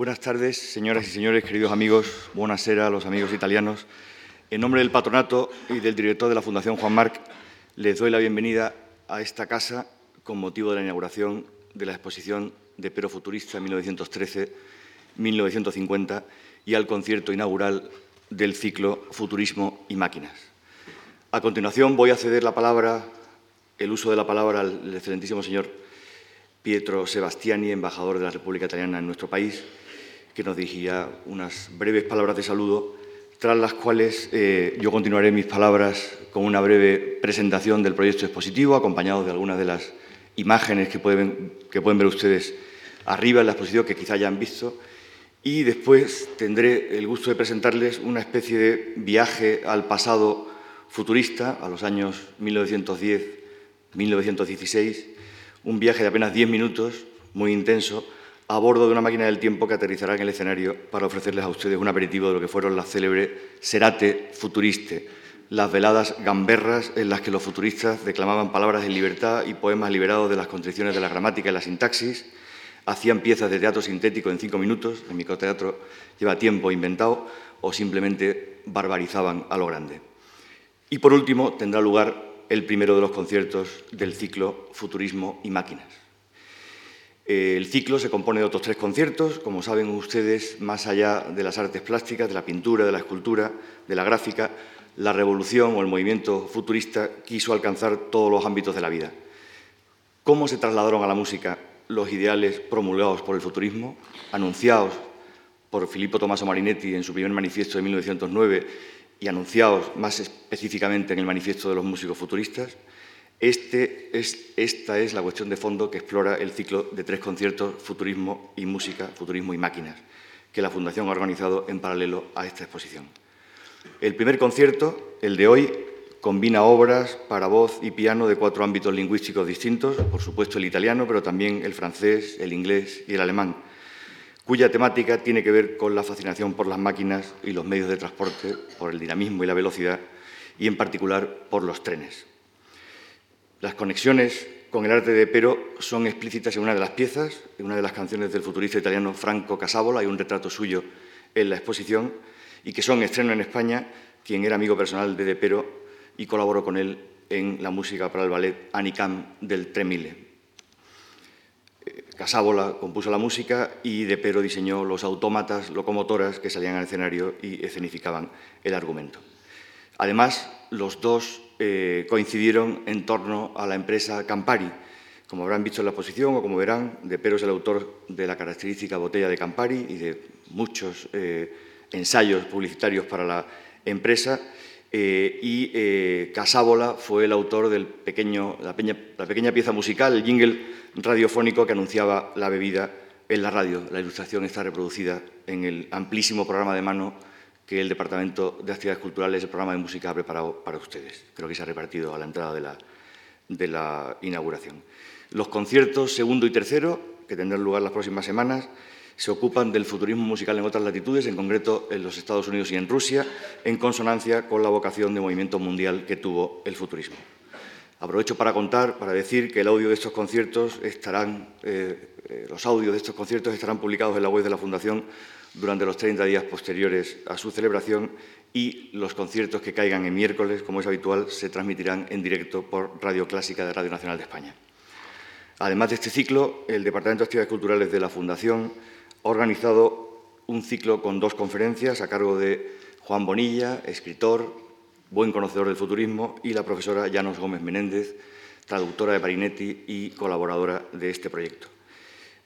Buenas tardes, señoras y señores, queridos amigos. Buonasera a los amigos italianos. En nombre del patronato y del director de la Fundación Juan Marc, les doy la bienvenida a esta casa con motivo de la inauguración de la exposición de Pero Futurista 1913-1950 y al concierto inaugural del ciclo Futurismo y Máquinas. A continuación voy a ceder la palabra, el uso de la palabra al excelentísimo señor Pietro Sebastiani, embajador de la República Italiana en nuestro país, que nos dirigirá unas breves palabras de saludo, tras las cuales eh, yo continuaré mis palabras con una breve presentación del proyecto expositivo, acompañado de algunas de las imágenes que pueden, que pueden ver ustedes arriba en la exposición, que quizá ya han visto, y después tendré el gusto de presentarles una especie de viaje al pasado futurista, a los años 1910-1916, un viaje de apenas 10 minutos, muy intenso, a bordo de una máquina del tiempo que aterrizará en el escenario para ofrecerles a ustedes un aperitivo de lo que fueron las célebres Serate Futuriste, las veladas gamberras en las que los futuristas declamaban palabras de libertad y poemas liberados de las constricciones de la gramática y la sintaxis, hacían piezas de teatro sintético en cinco minutos, el microteatro lleva tiempo inventado, o simplemente barbarizaban a lo grande. Y por último, tendrá lugar el primero de los conciertos del ciclo Futurismo y Máquinas. El ciclo se compone de otros tres conciertos, como saben ustedes, más allá de las artes plásticas, de la pintura, de la escultura, de la gráfica, la revolución o el movimiento futurista quiso alcanzar todos los ámbitos de la vida. ¿Cómo se trasladaron a la música los ideales promulgados por el futurismo, anunciados por Filippo Tommaso Marinetti en su primer manifiesto de 1909 y anunciados más específicamente en el manifiesto de los músicos futuristas? Este esta es la cuestión de fondo que explora el ciclo de tres conciertos Futurismo y Música, Futurismo y Máquinas, que la Fundación ha organizado en paralelo a esta exposición. El primer concierto, el de hoy, combina obras para voz y piano de cuatro ámbitos lingüísticos distintos, por supuesto el italiano, pero también el francés, el inglés y el alemán, cuya temática tiene que ver con la fascinación por las máquinas y los medios de transporte, por el dinamismo y la velocidad, y en particular por los trenes. Las conexiones con el arte de Pero son explícitas en una de las piezas, en una de las canciones del futurista italiano Franco Casávola, hay un retrato suyo en la exposición, y que son estreno en España, quien era amigo personal de De Pero y colaboró con él en la música para el ballet Anicam del Tremile. Casávola compuso la música y De Pero diseñó los autómatas locomotoras que salían al escenario y escenificaban el argumento. Además, los dos eh, coincidieron en torno a la empresa Campari. Como habrán visto en la exposición o como verán, De Pero es el autor de la característica botella de Campari y de muchos eh, ensayos publicitarios para la empresa. Eh, y Casábola fue el autor de la, la pequeña pieza musical, el jingle radiofónico que anunciaba la bebida en la radio. La ilustración está reproducida en el amplísimo programa de mano que el Departamento de Actividades Culturales, el programa de música, ha preparado para ustedes. Creo que se ha repartido a la entrada de la, de la inauguración. Los conciertos segundo y tercero, que tendrán lugar las próximas semanas, se ocupan del futurismo musical en otras latitudes, en concreto en los Estados Unidos y en Rusia, en consonancia con la vocación de movimiento mundial que tuvo el futurismo. Aprovecho para contar, para decir que el audio de estos conciertos estarán, eh, eh, los audios de estos conciertos estarán publicados en la web de la Fundación durante los 30 días posteriores a su celebración y los conciertos que caigan en miércoles, como es habitual, se transmitirán en directo por Radio Clásica de Radio Nacional de España. Además de este ciclo, el Departamento de Actividades Culturales de la Fundación ha organizado un ciclo con dos conferencias a cargo de Juan Bonilla, escritor, buen conocedor del futurismo, y la profesora Llanos Gómez Menéndez, traductora de Parinetti y colaboradora de este proyecto.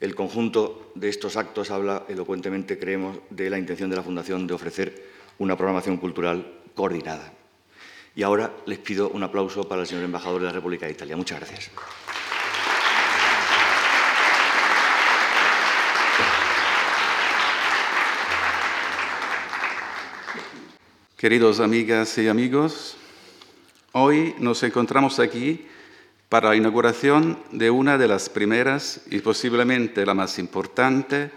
El conjunto de estos actos habla elocuentemente, creemos, de la intención de la Fundación de ofrecer una programación cultural coordinada. Y ahora les pido un aplauso para el señor embajador de la República de Italia. Muchas gracias. Queridos amigas y amigos, hoy nos encontramos aquí para la inauguración de una de las primeras y posiblemente la más importante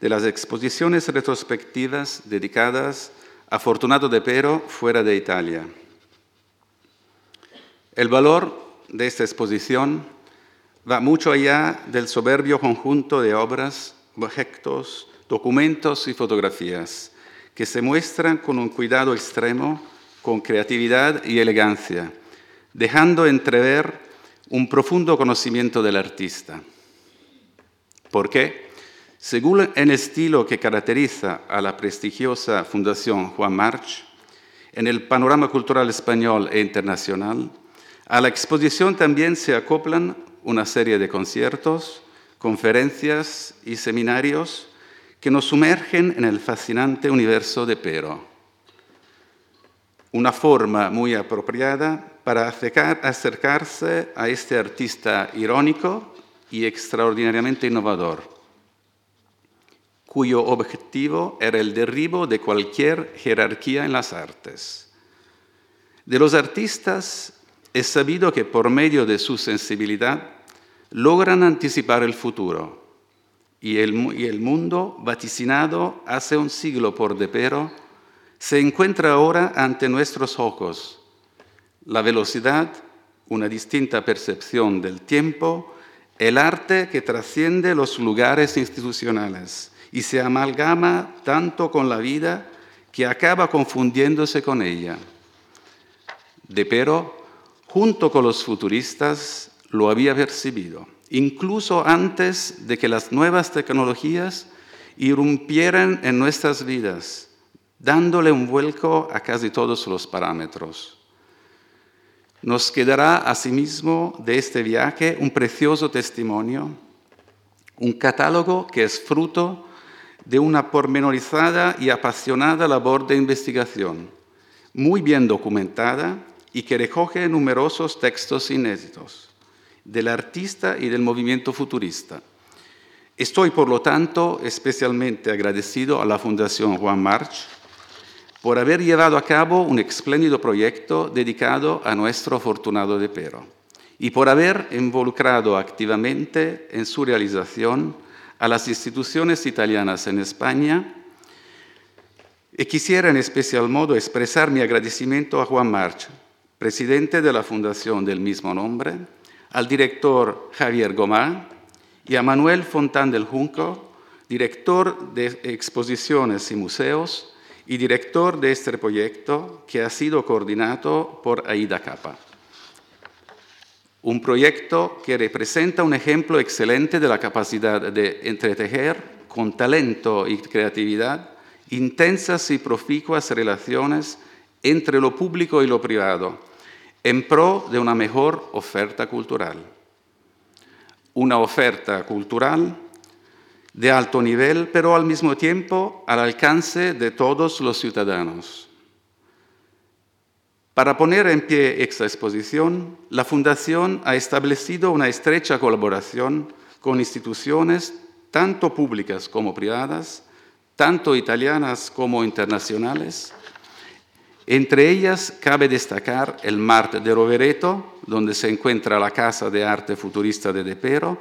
de las exposiciones retrospectivas dedicadas a Fortunato de Pero fuera de Italia. El valor de esta exposición va mucho allá del soberbio conjunto de obras, objetos, documentos y fotografías que se muestran con un cuidado extremo, con creatividad y elegancia, dejando entrever un profundo conocimiento del artista. ¿Por qué? Según el estilo que caracteriza a la prestigiosa Fundación Juan March, en el panorama cultural español e internacional, a la exposición también se acoplan una serie de conciertos, conferencias y seminarios que nos sumergen en el fascinante universo de Pero. Una forma muy apropiada para acercarse a este artista irónico y extraordinariamente innovador, cuyo objetivo era el derribo de cualquier jerarquía en las artes. De los artistas es sabido que por medio de su sensibilidad logran anticipar el futuro y el, mundo, vaticinado hace un siglo por Depero, se encuentra ahora ante nuestros ojos. La velocidad, una distinta percepción del tiempo, el arte que trasciende los lugares institucionales y se amalgama tanto con la vida que acaba confundiéndose con ella. Depero, junto con los futuristas, lo había percibido, incluso antes de que las nuevas tecnologías irrumpieran en nuestras vidas, dándole un vuelco a casi todos los parámetros. Nos quedará asimismo de este viaje un precioso testimonio, un catálogo que es fruto de una pormenorizada y apasionada labor de investigación, muy bien documentada y que recoge numerosos textos inéditos del artista y del movimiento futurista. Estoy, por lo tanto, especialmente agradecido a la Fundación Juan March por haber llevado a cabo un espléndido proyecto dedicado a nuestro afortunado de Pero y por haber involucrado activamente en su realización a las instituciones italianas en España. Y quisiera en especial modo expresar mi agradecimiento a Juan March, presidente de la fundación del mismo nombre, al director Javier Gomá y a Manuel Fontán del Junco, director de exposiciones y museos y director de este proyecto que ha sido coordinado por Aida Capa. Un proyecto que representa un ejemplo excelente de la capacidad de entretejer con talento y creatividad intensas y proficuas relaciones entre lo público y lo privado, en pro de una mejor oferta cultural. Una oferta cultural de alto nivel, pero al mismo tiempo al alcance de todos los ciudadanos. Para poner en pie esta exposición, la Fundación ha establecido una estrecha colaboración con instituciones tanto públicas como privadas, tanto italianas como internacionales, entre ellas cabe destacar el Mart de Rovereto, donde se encuentra la Casa de Arte Futurista de Depero,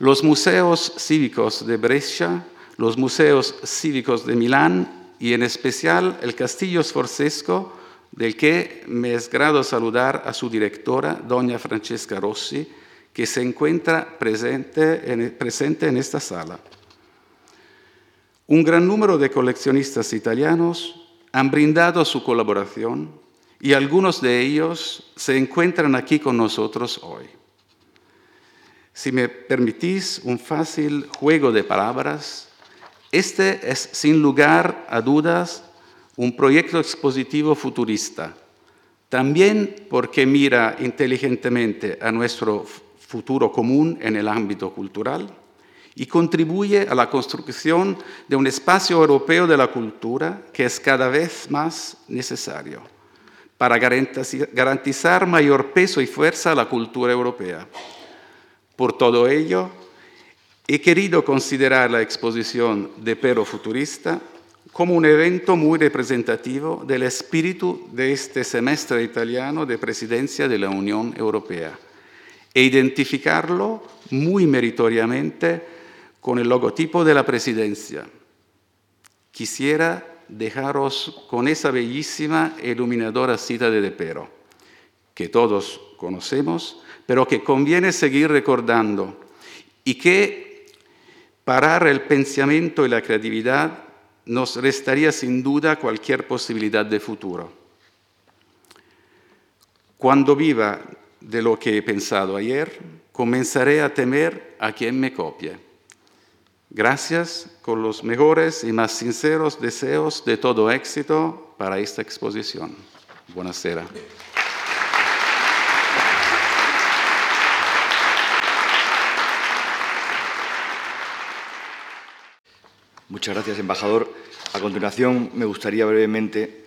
los museos cívicos de Brescia, los museos cívicos de Milán y en especial el Castillo Sforzesco, del que me es grado saludar a su directora, doña Francesca Rossi, que se encuentra presente en, presente en esta sala. Un gran número de coleccionistas italianos han brindado su colaboración y algunos de ellos se encuentran aquí con nosotros hoy. Si me permitís un fácil juego de palabras, este es sin lugar a dudas un proyecto expositivo futurista, también porque mira inteligentemente a nuestro futuro común en el ámbito cultural, y contribuye a la construcción de un espacio europeo de la cultura que es cada vez más necesario para garantizar mayor peso y fuerza a la cultura europea. Por todo ello, he querido considerar la exposición de Pero Futurista como un evento muy representativo del espíritu de este semestre italiano de presidencia de la Unión Europea e identificarlo muy meritoriamente con el logotipo de la presidencia. Quisiera dejaros con esa bellísima e iluminadora cita de Depero, que todos conocemos, pero que conviene seguir recordando y que parar el pensamiento y la creatividad, nos restaría sin duda cualquier posibilidad de futuro. Cuando viva de lo que he pensado ayer, comenzaré a temer a quien me copie. Gracias con los mejores y más sinceros deseos de todo éxito para esta exposición. Buonasera. Muchas gracias, embajador. A continuación, me gustaría brevemente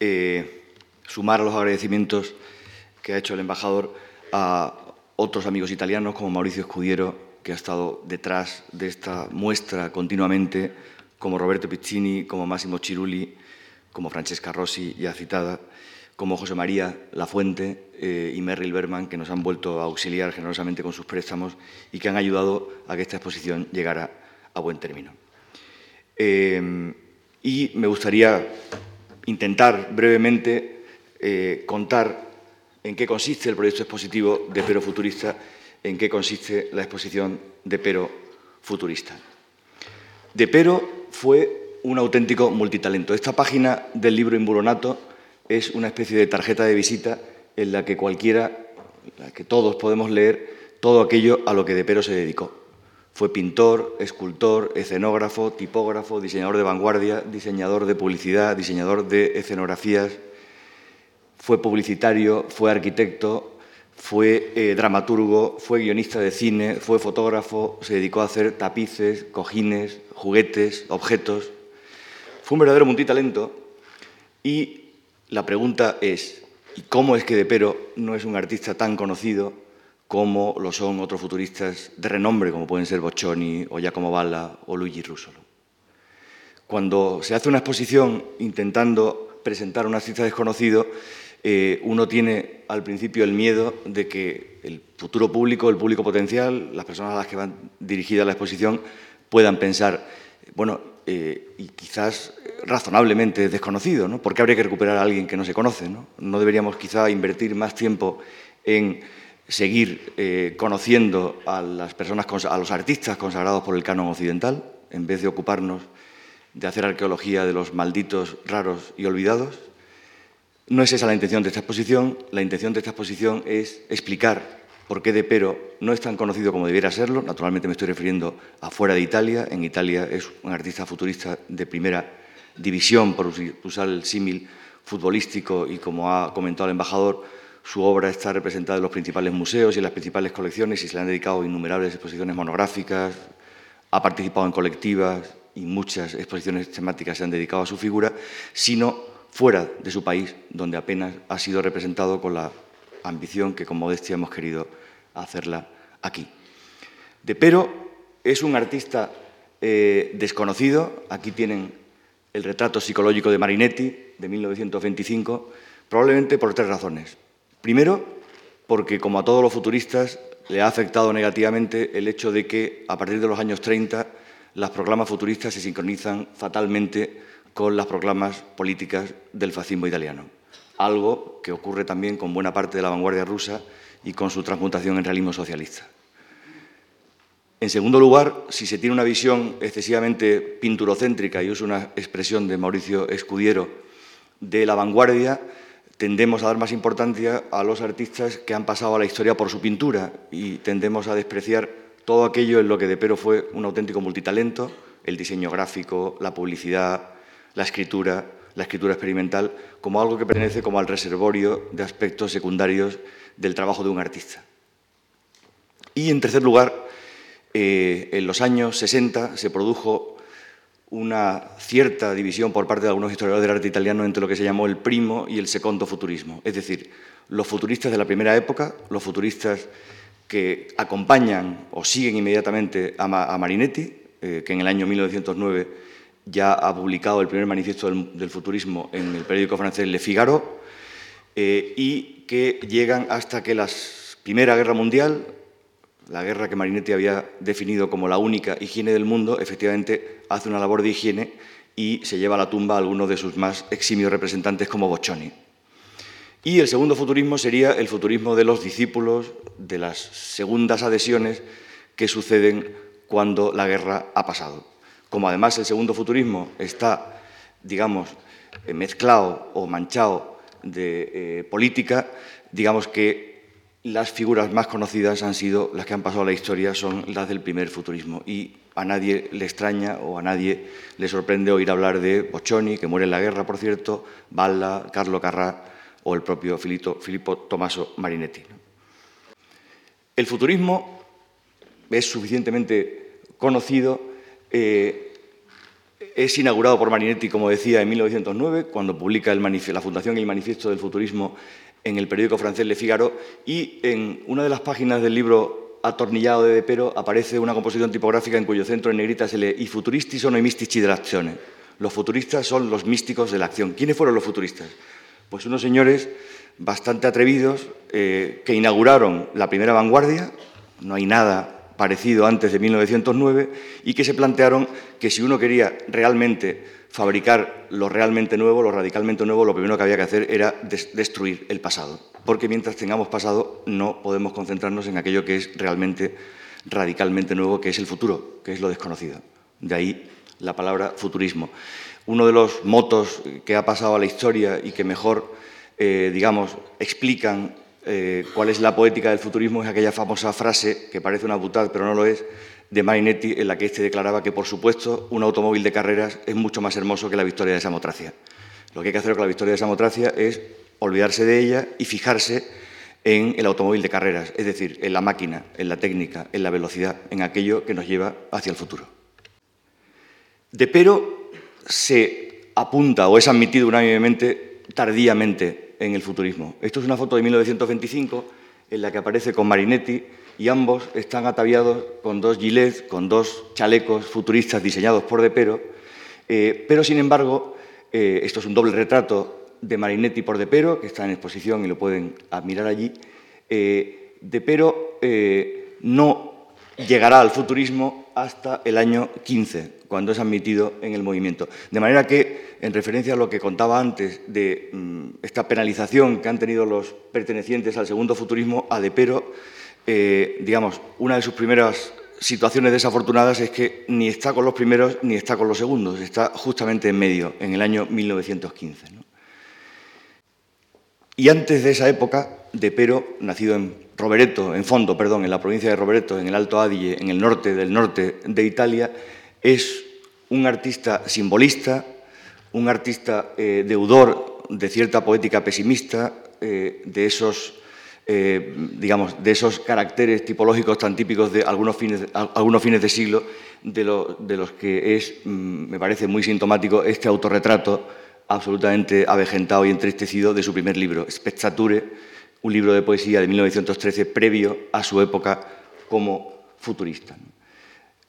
eh, sumar a los agradecimientos que ha hecho el embajador a otros amigos italianos como Mauricio Scudiero, que ha estado detrás de esta muestra continuamente, como Roberto Piccini, como Massimo Cirulli, como Francesca Rossi, ya citada, como José María Lafuente eh, y Merrill Berman, que nos han vuelto a auxiliar generosamente con sus préstamos y que han ayudado a que esta exposición llegara a buen término. Eh, y me gustaría intentar brevemente eh, contar en qué consiste el proyecto expositivo de Pero Futurista, en qué consiste la exposición de Pero Futurista. De Pero fue un auténtico multitalento. Esta página del libro Imburonato es una especie de tarjeta de visita en la que cualquiera, la que todos podemos leer todo aquello a lo que De Pero se dedicó. Fue pintor, escultor, escenógrafo, tipógrafo, diseñador de vanguardia, diseñador de publicidad, diseñador de escenografías, fue publicitario, fue arquitecto, fue eh, dramaturgo, fue guionista de cine, fue fotógrafo, se dedicó a hacer tapices, cojines, juguetes, objetos. Fue un verdadero multitalento y la pregunta es, ¿y cómo es que De Pero no es un artista tan conocido como lo son otros futuristas de renombre, como pueden ser Boccioni o Giacomo Balla o Luigi Russolo? Cuando se hace una exposición intentando presentar un artista desconocido, eh, uno tiene al principio el miedo de que el futuro público, el público potencial, las personas a las que van dirigida la exposición, puedan pensar, bueno, eh, y quizás razonablemente desconocido, ¿no? ¿Por qué habría que recuperar a alguien que no se conoce? ¿no? ¿No deberíamos quizá invertir más tiempo en seguir eh, conociendo a las personas, a los artistas consagrados por el canon occidental, en vez de ocuparnos de hacer arqueología de los malditos, raros y olvidados? No es esa la intención de esta exposición. La intención de esta exposición es explicar por qué De Pero no es tan conocido como debiera serlo. Naturalmente me estoy refiriendo a fuera de Italia. En Italia es un artista futurista de primera división, por usar el símil futbolístico, y como ha comentado el embajador, su obra está representada en los principales museos y en las principales colecciones y se le han dedicado innumerables exposiciones monográficas, ha participado en colectivas y muchas exposiciones temáticas se han dedicado a su figura, sino fuera de su país, donde apenas ha sido representado con la ambición que con modestia hemos querido hacerla aquí. De Pero es un artista eh, desconocido. Aquí tienen el retrato psicológico de Marinetti de 1925, probablemente por tres razones. Primero, porque como a todos los futuristas le ha afectado negativamente el hecho de que a partir de los años 30 las proclamas futuristas se sincronizan fatalmente con las proclamas políticas del fascismo italiano, algo que ocurre también con buena parte de la vanguardia rusa y con su transmutación en realismo socialista. En segundo lugar, si se tiene una visión excesivamente pinturocéntrica, y uso una expresión de Mauricio Escudiero, de la vanguardia, tendemos a dar más importancia a los artistas que han pasado a la historia por su pintura y tendemos a despreciar todo aquello en lo que De Pero fue un auténtico multitalento, el diseño gráfico, la publicidad, la escritura, la escritura experimental, como algo que pertenece como al reservorio de aspectos secundarios del trabajo de un artista. Y, en tercer lugar, eh, en los años 60 se produjo una cierta división por parte de algunos historiadores del arte italiano entre lo que se llamó el primo y el secondo futurismo. Es decir, los futuristas de la primera época, los futuristas que acompañan o siguen inmediatamente a, Marinetti, eh, que en el año 1909 ya ha publicado el primer manifiesto del, futurismo en el periódico francés Le Figaro, eh, y que llegan hasta que la Primera Guerra Mundial, la guerra que Marinetti había definido como la única higiene del mundo, efectivamente hace una labor de higiene y se lleva a la tumba a algunos de sus más eximios representantes como Boccioni. Y el segundo futurismo sería el futurismo de los discípulos, de las segundas adhesiones que suceden cuando la guerra ha pasado. Como además el segundo futurismo está, digamos, eh, mezclado o manchado de eh, política, digamos que las figuras más conocidas han sido las que han pasado a la historia, son las del primer futurismo. Y a nadie le extraña o a nadie le sorprende oír hablar de Boccioni, que muere en la guerra, por cierto, Balla, Carlo Carrà o el propio Filippo, Tommaso Marinetti. El futurismo es suficientemente conocido. Eh, es inaugurado por Marinetti, como decía, en 1909, cuando publica la Fundación y el Manifiesto del Futurismo en el periódico francés Le Figaro, y en una de las páginas del libro Atornillado de De Pero aparece una composición tipográfica en cuyo centro en negrita se lee «I futuristi sono i mistici dell'azione». Los futuristas son los místicos de la acción. ¿Quiénes fueron los futuristas? Pues unos señores bastante atrevidos eh, que inauguraron la primera vanguardia, no hay nada parecido antes de 1909, y que se plantearon que si uno quería realmente fabricar lo realmente nuevo, lo radicalmente nuevo, lo primero que había que hacer era destruir el pasado, porque mientras tengamos pasado no podemos concentrarnos en aquello que es realmente radicalmente nuevo, que es el futuro, que es lo desconocido. De ahí la palabra futurismo. Uno de los motos que ha pasado a la historia y que mejor, eh, digamos, explican eh, cuál es la poética del futurismo es aquella famosa frase, que parece una butad, pero no lo es, de Marinetti, en la que éste declaraba que, por supuesto, un automóvil de carreras es mucho más hermoso que la victoria de Samotracia. Lo que hay que hacer con la victoria de Samotracia es olvidarse de ella y fijarse en el automóvil de carreras, es decir, en la máquina, en la técnica, en la velocidad, en aquello que nos lleva hacia el futuro. De pero se apunta o es admitido unánimemente tardíamente en el futurismo. Esto es una foto de 1925 en la que aparece con Marinetti y ambos están ataviados con dos gilets, con dos chalecos futuristas diseñados por De Pero, eh, pero sin embargo, eh, esto es un doble retrato de Marinetti por De Pero, que está en exposición y lo pueden admirar allí. Eh, de Pero no llegará al futurismo hasta el año 15, cuando es admitido en el movimiento. De manera que, en referencia a lo que contaba antes de mm, esta penalización que han tenido los pertenecientes al segundo futurismo, a Depero, eh, digamos, una de sus primeras situaciones desafortunadas es que ni está con los primeros ni está con los segundos, está justamente en medio, en el año 1915. Y antes de esa época, Depero, nacido en Rovereto, en fondo, perdón, en la provincia de Rovereto, en el Alto Adige, en el norte del norte de Italia, es un artista simbolista, un artista eh, deudor de cierta poética pesimista, eh, de esos eh, digamos, de esos caracteres tipológicos tan típicos de algunos fines, algunos fines de siglo, de, los que es, mm, me parece muy sintomático, este autorretrato absolutamente avejentado y entristecido de su primer libro, Spezzature, un libro de poesía de 1913 previo a su época como futurista.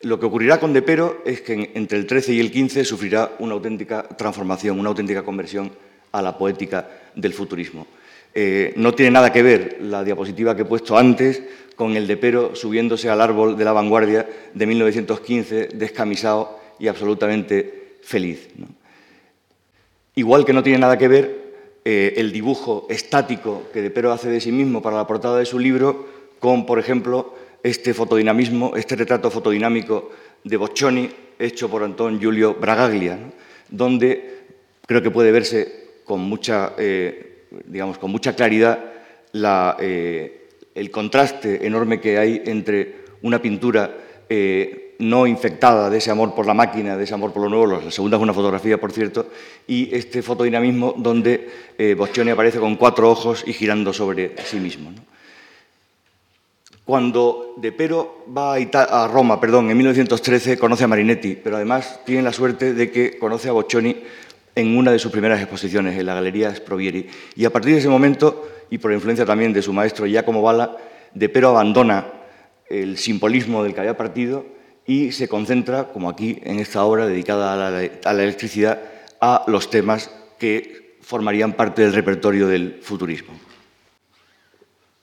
Lo que ocurrirá con Depero es que entre el 13 y el 15 sufrirá una auténtica transformación, una auténtica conversión a la poética del futurismo. Eh, no tiene nada que ver la diapositiva que he puesto antes con el Depero subiéndose al árbol de la vanguardia de 1915, descamisado y absolutamente feliz. Igual que no tiene nada que ver eh, el dibujo estático que Depero hace de sí mismo para la portada de su libro con, por ejemplo, este fotodinamismo, este retrato fotodinámico de Boccioni, hecho por Antón Giulio Bragaglia, donde creo que puede verse con mucha, eh, digamos, con mucha claridad eh, el contraste enorme que hay entre una pintura eh, no infectada de ese amor por la máquina, de ese amor por lo nuevo, la segunda es una fotografía, por cierto, y este fotodinamismo donde Boccioni aparece con cuatro ojos y girando sobre sí mismo. Cuando De Pero va a, Roma perdón, en 1913, conoce a Marinetti, pero además tiene la suerte de que conoce a Boccioni en una de sus primeras exposiciones, en la Galería Sprovieri. Y a partir de ese momento, y por influencia también de su maestro Giacomo Balla, De Pero abandona el simbolismo del que había partido y se concentra, como aquí en esta obra dedicada a la, a la electricidad, a los temas que formarían parte del repertorio del futurismo.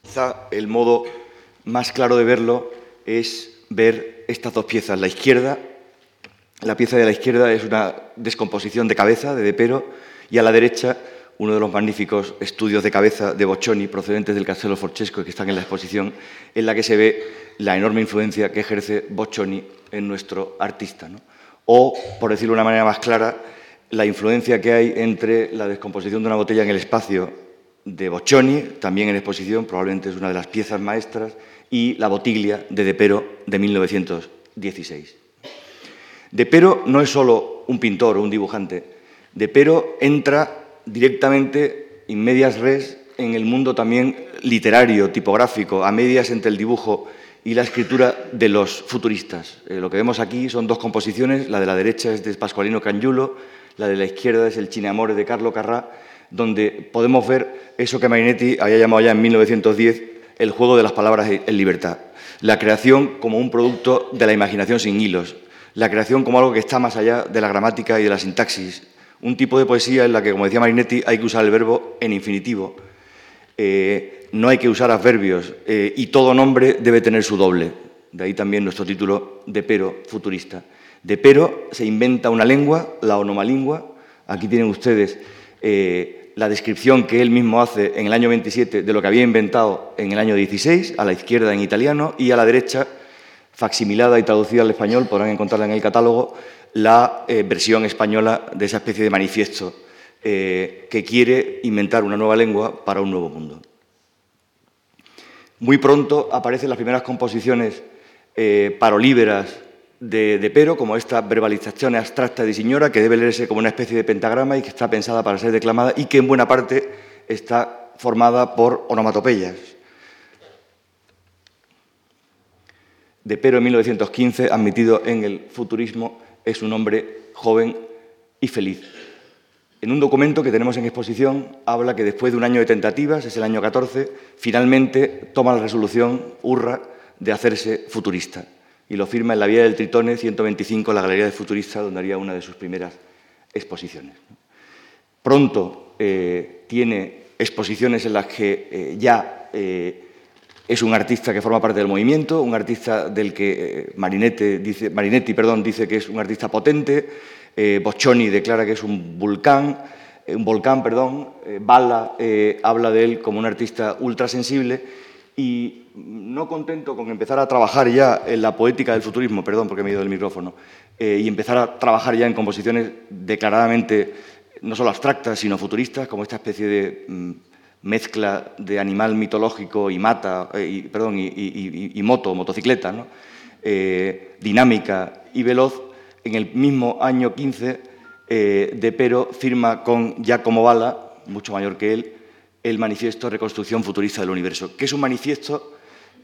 Quizá el modo más claro de verlo es ver estas dos piezas. La izquierda, la pieza de la izquierda es una descomposición de cabeza de Depero y a la derecha uno de los magníficos estudios de cabeza de Boccioni procedentes del Castello Forchesco que están en la exposición, en la que se ve la enorme influencia que ejerce Boccioni en nuestro artista. O, por decirlo de una manera más clara, la influencia que hay entre la descomposición de una botella en el espacio de Boccioni, también en exposición, probablemente es una de las piezas maestras, y La botiglia de De Pero de 1916. De Pero no es solo un pintor o un dibujante, De Pero entra directamente, in medias res, en el mundo también literario, tipográfico, a medias entre el dibujo y la escritura de los futuristas. Eh, lo que vemos aquí son dos composiciones, la de la derecha es de Pascualino Cangiulo, la de la izquierda es el Chineamore de Carlo Carrà, donde podemos ver eso que Marinetti había llamado ya en 1910 el juego de las palabras en libertad. La creación como un producto de la imaginación sin hilos. La creación como algo que está más allá de la gramática y de la sintaxis. Un tipo de poesía en la que, como decía Marinetti, hay que usar el verbo en infinitivo. Eh, no hay que usar adverbios eh, y todo nombre debe tener su doble. De ahí también nuestro título de Pero futurista. De Pero se inventa una lengua, la onomalingua. Aquí tienen ustedes eh, la descripción que él mismo hace en el año 27 de lo que había inventado en el año 16, a la izquierda en italiano y a la derecha, facsimilada y traducida al español, podrán encontrarla en el catálogo, la eh, versión española de esa especie de manifiesto eh, que quiere inventar una nueva lengua para un nuevo mundo. Muy pronto aparecen las primeras composiciones eh, parolíberas de, Pero, como esta verbalización abstracta de señora, que debe leerse como una especie de pentagrama y que está pensada para ser declamada y que en buena parte está formada por onomatopeyas. De Pero en 1915, admitido en el futurismo, es un hombre joven y feliz. En un documento que tenemos en exposición habla que después de un año de tentativas, es el año 14, finalmente toma la resolución, hurra, de hacerse futurista y lo firma en la Vía del Tritone 125, la Galería de Futuristas, donde haría una de sus primeras exposiciones. Pronto eh, tiene exposiciones en las que eh, ya eh, es un artista que forma parte del movimiento, un artista del que Marinetti dice, Marinetti perdón, dice que es un artista potente, Boccioni declara que es un volcán, un volcán, perdón, Balla habla de él como un artista ultrasensible y no contento con empezar a trabajar ya en la poética del futurismo, perdón porque me he ido del micrófono, eh, y empezar a trabajar ya en composiciones declaradamente no solo abstractas, sino futuristas, como esta especie de mm, mezcla de animal mitológico y mata, eh, y, perdón, y, moto, motocicleta, eh, dinámica y veloz, en el mismo año 15, De Pero firma con Giacomo Bala, mucho mayor que él, el manifiesto Reconstrucción Futurista del Universo, que es un manifiesto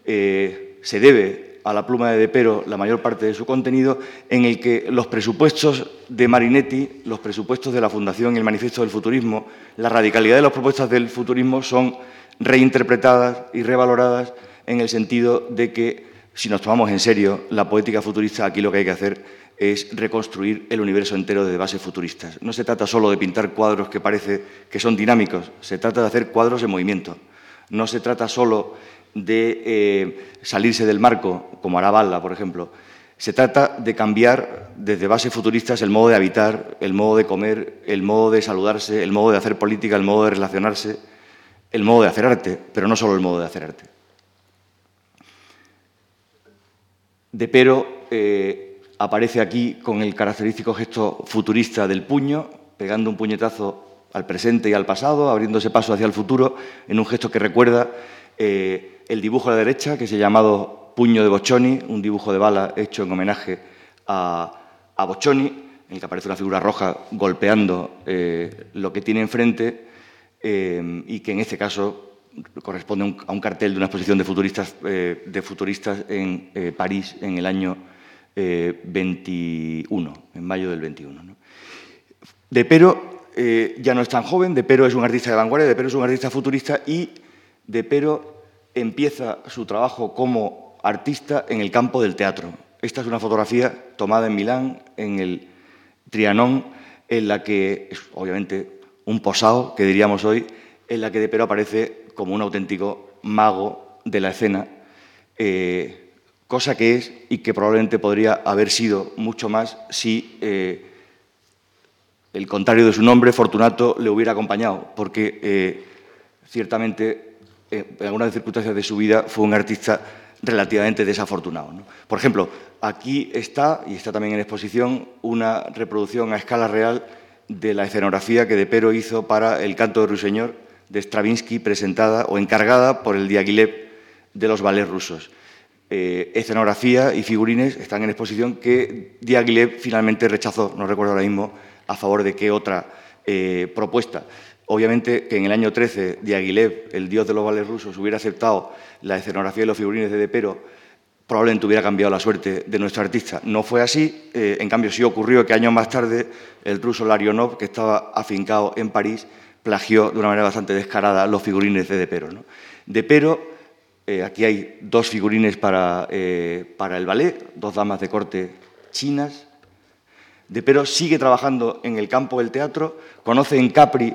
eh, se debe a la pluma de Depero la mayor parte de su contenido, en el que los presupuestos de Marinetti, los presupuestos de la Fundación y el Manifiesto del Futurismo, la radicalidad de las propuestas del futurismo son reinterpretadas y revaloradas en el sentido de que, si nos tomamos en serio la poética futurista, aquí lo que hay que hacer es reconstruir el universo entero de bases futuristas. No se trata solo de pintar cuadros que parece que son dinámicos, se trata de hacer cuadros en movimiento. No se trata solo de eh, salirse del marco, como hará Balla, por ejemplo. Se trata de cambiar desde bases futuristas el modo de habitar, el modo de comer, el modo de saludarse, el modo de hacer política, el modo de relacionarse, el modo de hacer arte, pero no solo el modo de hacer arte. De Pero eh, aparece aquí con el característico gesto futurista del puño, pegando un puñetazo al presente y al pasado, abriéndose paso hacia el futuro, en un gesto que recuerda eh, el dibujo a la derecha, que se ha llamado Puño de Boccioni, un dibujo de bala hecho en homenaje a, a Boccioni, en el que aparece una figura roja golpeando eh, lo que tiene enfrente eh, y que en este caso corresponde a un cartel de una exposición de futuristas, eh, de futuristas en París en el año 21, en mayo del 21. De Pero ya no es tan joven, De Pero es un artista de vanguardia, De Pero es un artista futurista y De Pero empieza su trabajo como artista en el campo del teatro. Esta es una fotografía tomada en Milán, en el Trianón, en la que es obviamente un posado, que diríamos hoy, en la que De Pero aparece como un auténtico mago de la escena, eh, cosa que es y que probablemente podría haber sido mucho más si eh, el contrario de su nombre, Fortunato, le hubiera acompañado, porque eh, ciertamente en algunas circunstancias de su vida fue un artista relativamente desafortunado. Por ejemplo, aquí está, y está también en exposición, una reproducción a escala real de la escenografía que Depero hizo para El canto de Ruiseñor de Stravinsky, presentada o encargada por el Diaghilev de los ballets rusos. Eh, escenografía y figurines están en exposición que Diaghilev finalmente rechazó, no recuerdo ahora mismo a favor de qué otra eh, propuesta. Obviamente que en el año 13 Diaghilev, el dios de los ballets rusos, hubiera aceptado la escenografía y los figurines de Depero, probablemente hubiera cambiado la suerte de nuestro artista. No fue así, eh, en cambio sí ocurrió que años más tarde el ruso Larionov, que estaba afincado en París, plagió de una manera bastante descarada los figurines de Depero. Depero, eh, aquí hay dos figurines para, eh, para el ballet, dos damas de corte chinas. Depero sigue trabajando en el campo del teatro, conoce en Capri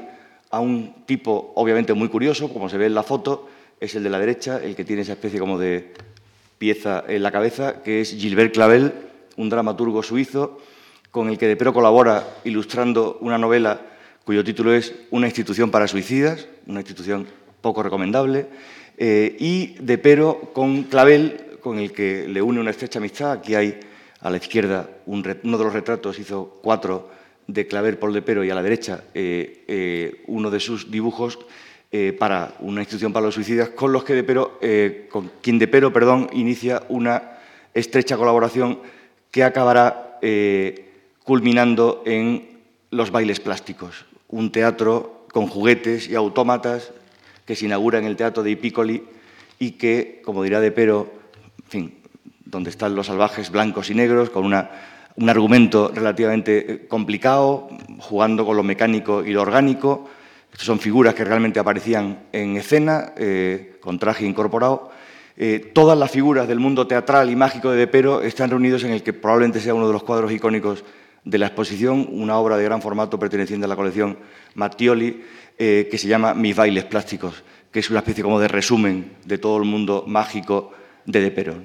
a un tipo obviamente muy curioso, como se ve en la foto, es el de la derecha, el que tiene esa especie como de pieza en la cabeza, que es Gilbert Clavel, un dramaturgo suizo, con el que De Pero colabora ilustrando una novela cuyo título es Una institución para suicidas, una institución poco recomendable, eh, y De Pero con Clavel, con el que le une una estrecha amistad. Aquí hay a la izquierda uno de los retratos, hizo cuatro de Clavel por De Pero, y a la derecha eh, eh, uno de sus dibujos eh, para una institución para los suicidas, con, los que de Pero, con quien De Pero perdón, inicia una estrecha colaboración que acabará culminando en los bailes plásticos, un teatro con juguetes y autómatas que se inaugura en el Teatro de Ipícoli y que, como dirá De Pero, en fin, donde están los salvajes blancos y negros, con una, un argumento relativamente complicado, jugando con lo mecánico y lo orgánico, estas son figuras que realmente aparecían en escena, eh, con traje incorporado. Eh, todas las figuras del mundo teatral y mágico de Depero están reunidos en el que probablemente sea uno de los cuadros icónicos de la exposición, una obra de gran formato perteneciente a la colección Mattioli, eh, que se llama Mis bailes plásticos, que es una especie como de resumen de todo el mundo mágico de Depero.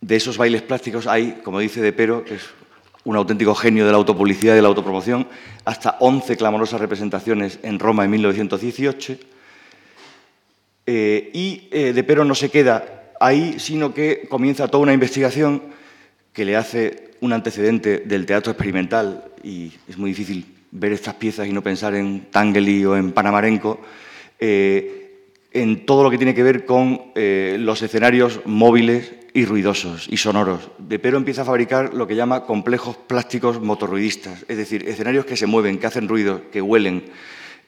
De esos bailes plásticos hay, como dice Depero, que es un auténtico genio de la autopublicidad y de la autopromoción, hasta 11 clamorosas representaciones en Roma en 1918. Eh, y eh, De Pero no se queda ahí, sino que comienza toda una investigación que le hace un antecedente del teatro experimental, y es muy difícil ver estas piezas y no pensar en Tangeli o en Panamarenco, eh, en todo lo que tiene que ver con los escenarios móviles y ruidosos y sonoros. De Pero empieza a fabricar lo que llama complejos plásticos motorruidistas, es decir, escenarios que se mueven, que hacen ruido, que huelen,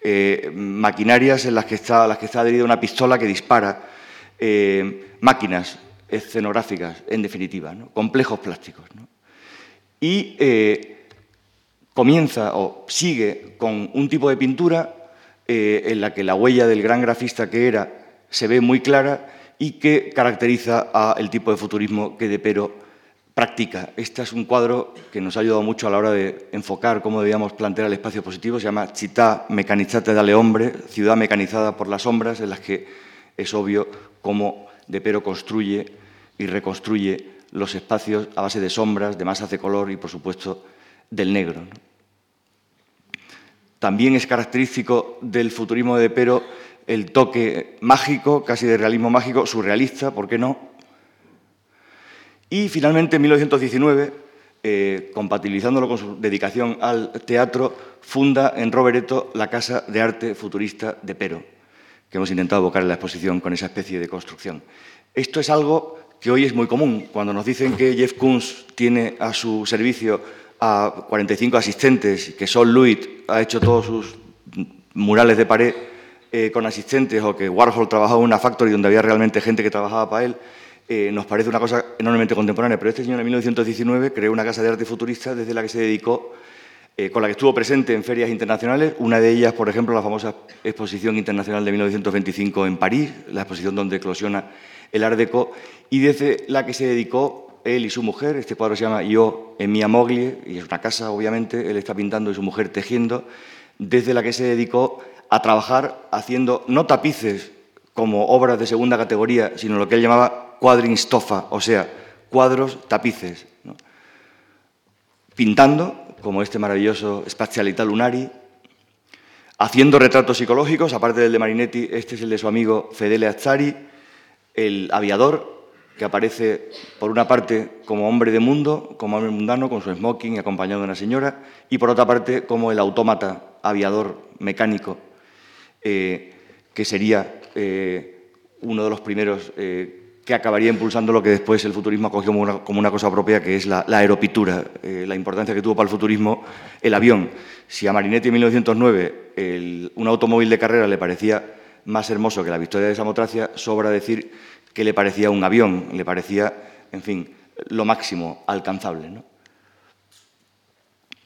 eh, maquinarias en las que está, las que está adherida una pistola que dispara, eh, máquinas escenográficas, en definitiva, complejos plásticos. Y eh, comienza o sigue con un tipo de pintura en la que la huella del gran grafista que era se ve muy clara y que caracteriza al tipo de futurismo que De Pero practica. Este es un cuadro que nos ha ayudado mucho a la hora de enfocar cómo debíamos plantear el espacio positivo. Se llama Città mecanizzata dalle ombre, ciudad mecanizada por las sombras, en las que es obvio cómo De Pero construye y reconstruye los espacios a base de sombras, de masas de color y, por supuesto, del negro. También es característico del futurismo de De Pero el toque mágico, casi de realismo mágico, surrealista, ¿por qué no? Y finalmente, en 1919, eh, compatibilizándolo con su dedicación al teatro, funda en Rovereto la Casa de Arte Futurista de Pero, que hemos intentado evocar en la exposición con esa especie de construcción. Esto es algo que hoy es muy común. Cuando nos dicen que Jeff Koons tiene a su servicio a 45 asistentes, que Sol Luit ha hecho todos sus murales de pared, eh, con asistentes o que Warhol trabajaba en una factory donde había realmente gente que trabajaba para él, eh, nos parece una cosa enormemente contemporánea. Pero este señor en 1919 creó una casa de arte futurista desde la que se dedicó, eh, con la que estuvo presente en ferias internacionales, una de ellas, por ejemplo, la famosa Exposición Internacional de 1925 en París, la exposición donde eclosiona el Art Deco, y desde la que se dedicó él y su mujer, este cuadro se llama Yo en Mia Moglie, y es una casa, obviamente, él está pintando y su mujer tejiendo, desde la que se dedicó a trabajar haciendo no tapices como obras de segunda categoría, sino lo que él llamaba cuadrinstofa, o sea, cuadros tapices. Pintando, como este maravilloso Spazialità Lunari, haciendo retratos psicológicos, aparte del de Marinetti, este es el de su amigo Fedele Azzari, el aviador, que aparece por una parte como hombre de mundo, como hombre mundano, con su smoking y acompañado de una señora, y por otra parte como el autómata aviador mecánico, eh, que sería eh, uno de los primeros eh, que acabaría impulsando lo que después el futurismo acogió como una, cosa propia, que es la, aeropitura, la importancia que tuvo para el futurismo el avión. Si a Marinetti en 1909 un automóvil de carrera le parecía más hermoso que la victoria de Samotracia, sobra decir que le parecía un avión, le parecía, en fin, lo máximo alcanzable.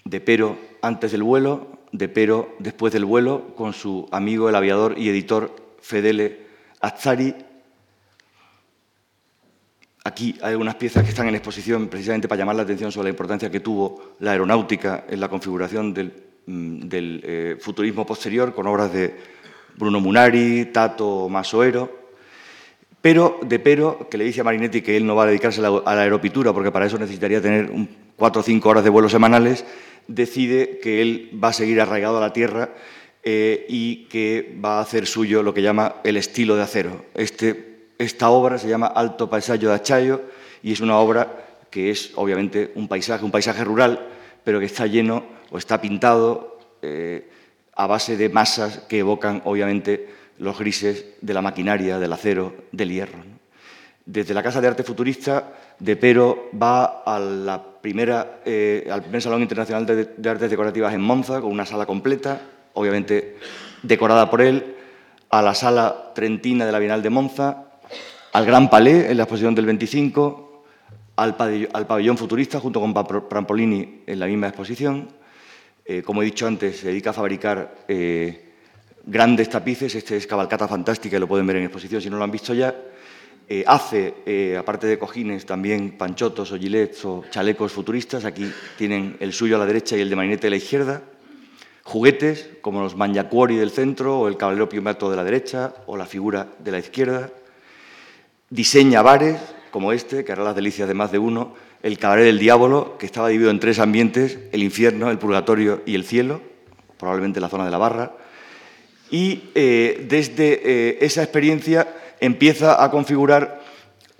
De pero antes del vuelo, de pero después del vuelo, con su amigo el aviador y editor Fedele Azzari, Aquí hay algunas piezas que están en exposición precisamente para llamar la atención sobre la importancia que tuvo la aeronáutica en la configuración del, mm, eh, futurismo posterior, con obras de Bruno Munari, Tato Masoero. Pero, de pero, que le dice a Marinetti que él no va a dedicarse a la, aeropitura, porque para eso necesitaría tener cuatro o cinco horas de vuelos semanales, decide que él va a seguir arraigado a la tierra eh, y que va a hacer suyo lo que llama el estilo de acero. Este esta obra se llama Alto Paisaje de Achayo y es una obra que es obviamente un paisaje, un paisaje rural, pero que está lleno o está pintado eh, a base de masas que evocan obviamente los grises de la maquinaria, del acero, del hierro. Desde la Casa de Arte Futurista, De Pero va eh, al primer Salón Internacional de Artes Decorativas en Monza, con una sala completa, obviamente decorada por él, a la sala trentina de la Bienal de Monza, al Gran Palais en la exposición del 25, al, pabellón, futurista junto con Prampolini en la misma exposición. Eh, como he dicho antes, se dedica a fabricar eh, grandes tapices. Este es Cabalcata Fantástica, lo pueden ver en exposición si no lo han visto ya. Eh, hace, aparte de cojines, también panchotos o gilets o chalecos futuristas. Aquí tienen el suyo a la derecha y el de Marinete a la izquierda. Juguetes, como los Manyacuori del centro, o el Caballero Piumato de la derecha, o la figura de la izquierda diseña bares como este, que hará las delicias de más de uno, el cabaret del diablo, que estaba dividido en tres ambientes, el infierno, el purgatorio y el cielo, probablemente la zona de la barra, y eh, desde eh, esa experiencia empieza a configurar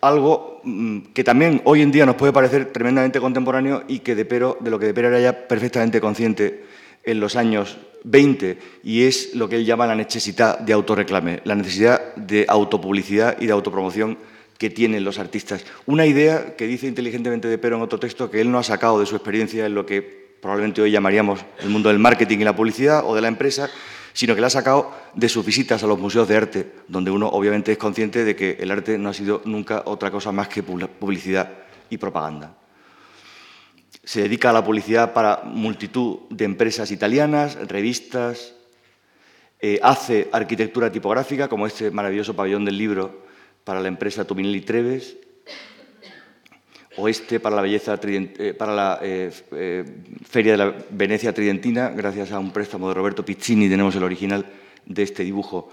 algo mm, que también hoy en día nos puede parecer tremendamente contemporáneo y que de, pero, de lo que de Pero era ya perfectamente consciente en los años 20 y es lo que él llama la necesidad de autorreclame, la necesidad de autopublicidad y de autopromoción que tienen los artistas. Una idea que dice inteligentemente de Pero en otro texto que él no ha sacado de su experiencia en lo que probablemente hoy llamaríamos el mundo del marketing y la publicidad o de la empresa, sino que la ha sacado de sus visitas a los museos de arte, donde uno obviamente es consciente de que el arte no ha sido nunca otra cosa más que publicidad y propaganda. Se dedica a la publicidad para multitud de empresas italianas, revistas, eh, hace arquitectura tipográfica, como este maravilloso pabellón del libro para la empresa Tuminelli Treves, o este para la, belleza, eh, para la eh, Feria de la Venecia Tridentina, gracias a un préstamo de Roberto Piccini, tenemos el original de este dibujo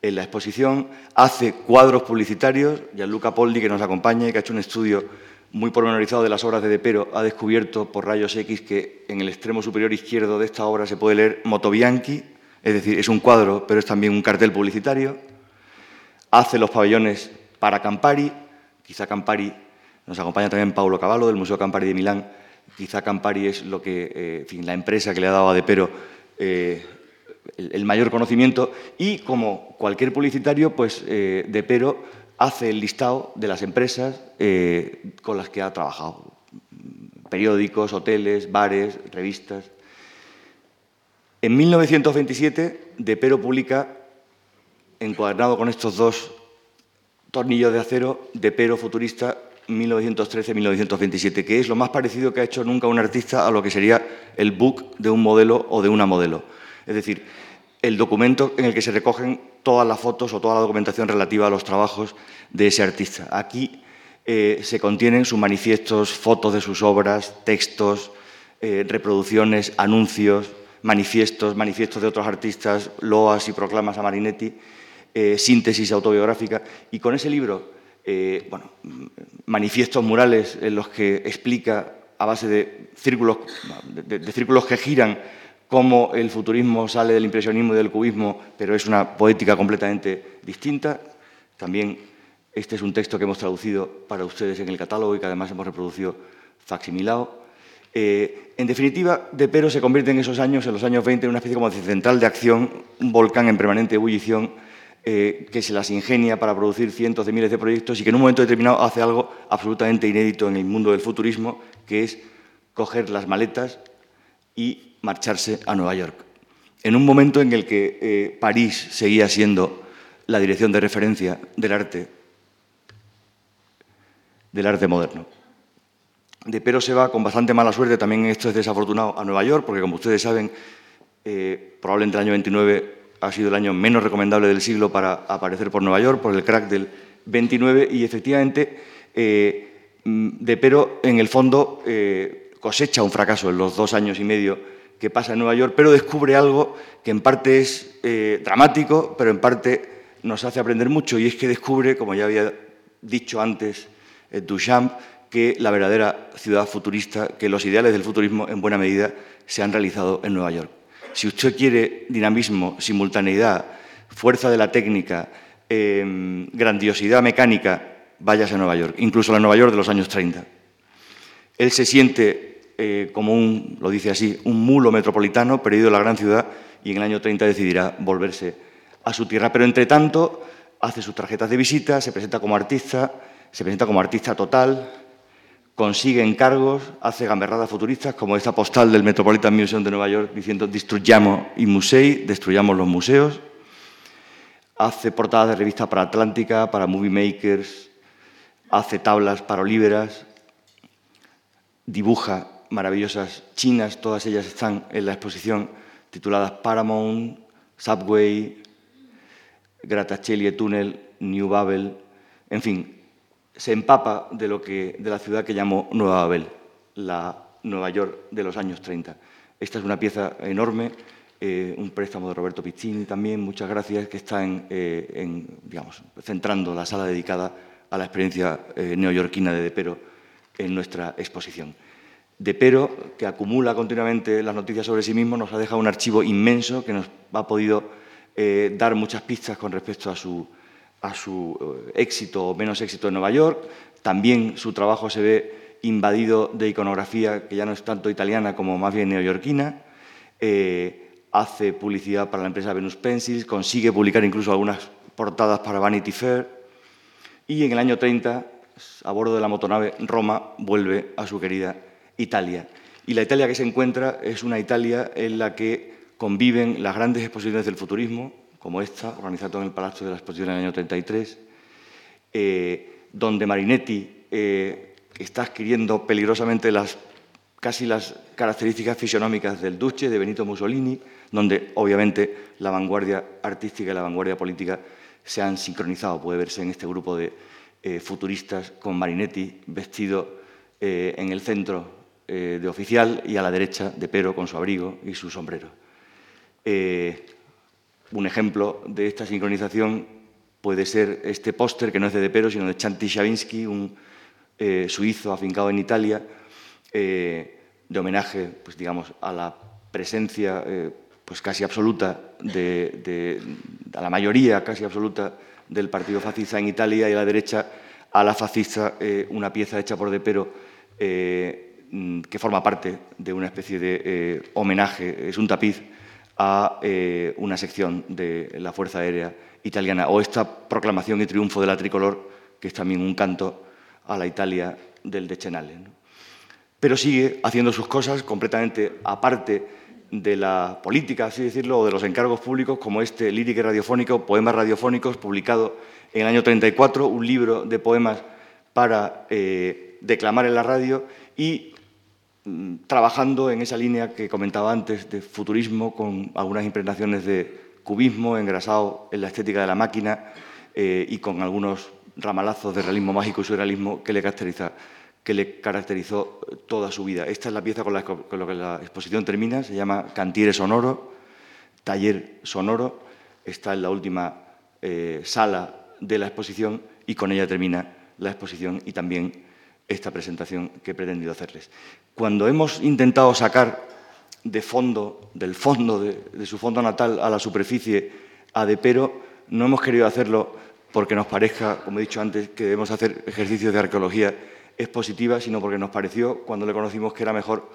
en la exposición, hace cuadros publicitarios, Gianluca Poldi, que nos acompaña y que ha hecho un estudio muy pormenorizado de las obras de Depero, ha descubierto por rayos X que en el extremo superior izquierdo de esta obra se puede leer Motobianchi, es decir, es un cuadro, pero es también un cartel publicitario. Hace los pabellones para Campari, quizá Campari, nos acompaña también Paulo Cavallo del Museo Campari de Milán, quizá Campari es lo que, eh, la empresa que le ha dado a Depero eh, el, mayor conocimiento y como cualquier publicitario, pues eh, Depero hace el listado de las empresas con las que ha trabajado. Periódicos, hoteles, bares, revistas. En 1927, De Pero publica, encuadernado con estos dos tornillos de acero, De Pero Futurista 1913-1927, que es lo más parecido que ha hecho nunca un artista a lo que sería el book de un modelo o de una modelo. Es decir, el documento en el que se recogen todas las fotos o toda la documentación relativa a los trabajos de ese artista. Aquí eh, se contienen sus manifiestos, fotos de sus obras, textos, eh, reproducciones, anuncios, manifiestos, manifiestos de otros artistas, loas y proclamas a Marinetti, eh, síntesis autobiográfica. Y con ese libro, bueno, manifiestos murales en los que explica a base de círculos, de, círculos que giran, como el futurismo sale del impresionismo y del cubismo, pero es una poética completamente distinta. También este es un texto que hemos traducido para ustedes en el catálogo y que además hemos reproducido facsimilado. Eh, en definitiva, De Pero se convierte en esos años, en los años 20, en una especie como de central de acción, un volcán en permanente ebullición eh, que se las ingenia para producir cientos de miles de proyectos y que en un momento determinado hace algo absolutamente inédito en el mundo del futurismo, que es coger las maletas y marcharse a Nueva York. En un momento en el que eh, París seguía siendo la dirección de referencia del arte, del arte moderno. De Pero se va con bastante mala suerte, también esto es desafortunado, a Nueva York, porque como ustedes saben, eh, probablemente el año 29 ha sido el año menos recomendable del siglo para aparecer por Nueva York, por el crack del 29, y efectivamente eh, mm, De Pero, en el fondo, eh, cosecha un fracaso en los dos años y medio que pasa en Nueva York, pero descubre algo que en parte es dramático, pero en parte nos hace aprender mucho, y es que descubre, como ya había dicho antes Duchamp, que la verdadera ciudad futurista, que los ideales del futurismo en buena medida se han realizado en Nueva York. Si usted quiere dinamismo, simultaneidad, fuerza de la técnica, em, grandiosidad mecánica, váyase a Nueva York, incluso la Nueva York de los años 30. Él se siente eh, como un, lo dice así, un mulo metropolitano perdido en la gran ciudad y en el año 30 decidirá volverse a su tierra. Pero entre tanto hace sus tarjetas de visita, se presenta como artista, se presenta como artista total, consigue encargos, hace gamberradas futuristas, como esta postal del Metropolitan Museum de Nueva York diciendo destruyamos y musei, destruyamos los museos. Hace portadas de revistas para Atlántica, para Movie Makers, hace tablas para Olíveras, dibuja maravillosas chinas, todas ellas están en la exposición tituladas Paramount, Subway, Grattacieli Tunnel, New Babel, en fin, se empapa de, lo que, de la ciudad que llamó Nueva Babel, la Nueva York de los años 30. Esta es una pieza enorme, eh, un préstamo de Roberto Piccini también, muchas gracias, que está eh, digamos, centrando la sala dedicada a la experiencia eh, neoyorquina de Depero en nuestra exposición. Depero, que acumula continuamente las noticias sobre sí mismo, nos ha dejado un archivo inmenso que nos ha podido dar muchas pistas con respecto a su a su eh, éxito o menos éxito en Nueva York. También su trabajo se ve invadido de iconografía que ya no es tanto italiana como más bien neoyorquina. Eh, hace publicidad para la empresa Venus Pencils, consigue publicar incluso algunas portadas para Vanity Fair. Y en el año 30, a bordo de la motonave Roma, vuelve a su querida Italia. Y la Italia que se encuentra es una Italia en la que conviven las grandes exposiciones del futurismo, como esta, organizada en el Palazzo de la Exposición en el año 33, eh, donde Marinetti eh, está adquiriendo peligrosamente las, casi las características fisionómicas del Duce, de Benito Mussolini, donde obviamente la vanguardia artística y la vanguardia política se han sincronizado. Puede verse en este grupo de eh, futuristas con Marinetti vestido en el centro de oficial y a la derecha de Pero con su abrigo y su sombrero. Un ejemplo de esta sincronización puede ser este póster, que no es de Depero, sino de Chanty Shavinsky, un eh, suizo afincado en Italia, eh, de homenaje pues, digamos, a la presencia eh, pues, casi absoluta, de, a la mayoría casi absoluta del partido fascista en Italia y a la derecha a la fascista, una pieza hecha por Depero que forma parte de una especie de homenaje, es un tapiz a eh, una sección de la Fuerza Aérea Italiana, o esta proclamación y triunfo de la tricolor, que es también un canto a la Italia del Decennale. Pero sigue haciendo sus cosas completamente aparte de la política, así decirlo, o de los encargos públicos, como este lírico radiofónico, poemas radiofónicos, publicado en el año 34, un libro de poemas para eh, declamar en la radio, y trabajando en esa línea que comentaba antes de futurismo con algunas impregnaciones de cubismo engrasado en la estética de la máquina eh, y con algunos ramalazos de realismo mágico y surrealismo que le, caracteriza, que le caracterizó toda su vida. Esta es la pieza con la, que la exposición termina, se llama Cantiere Sonoro, Taller Sonoro, está en la última eh, sala de la exposición y con ella termina la exposición y también esta presentación que he pretendido hacerles. Cuando hemos intentado sacar de fondo, del fondo de, su fondo natal a la superficie a Depero, no hemos querido hacerlo porque nos parezca, como he dicho antes, que debemos hacer ejercicios de arqueología expositiva, sino porque nos pareció, cuando le conocimos, que era mejor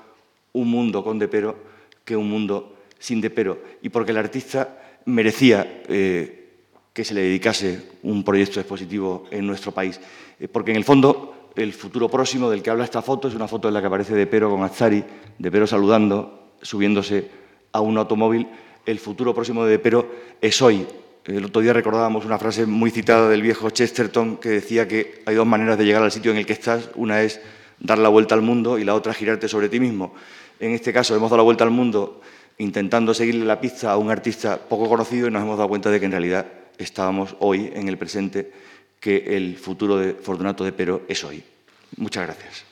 un mundo con Depero que un mundo sin Depero, y porque el artista merecía eh, que se le dedicase un proyecto expositivo en nuestro país, eh, porque en el fondo el futuro próximo del que habla esta foto es una foto en la que aparece Depero con Azari, Depero saludando, subiéndose a un automóvil. El futuro próximo de Depero es hoy, el otro día recordábamos una frase muy citada del viejo Chesterton que decía que hay dos maneras de llegar al sitio en el que estás. Una es dar la vuelta al mundo y la otra girarte sobre ti mismo. En este caso hemos dado la vuelta al mundo intentando seguirle la pista a un artista poco conocido y nos hemos dado cuenta de que en realidad estábamos hoy en el presente, que el futuro de Fortunato de Pero es hoy. Muchas gracias.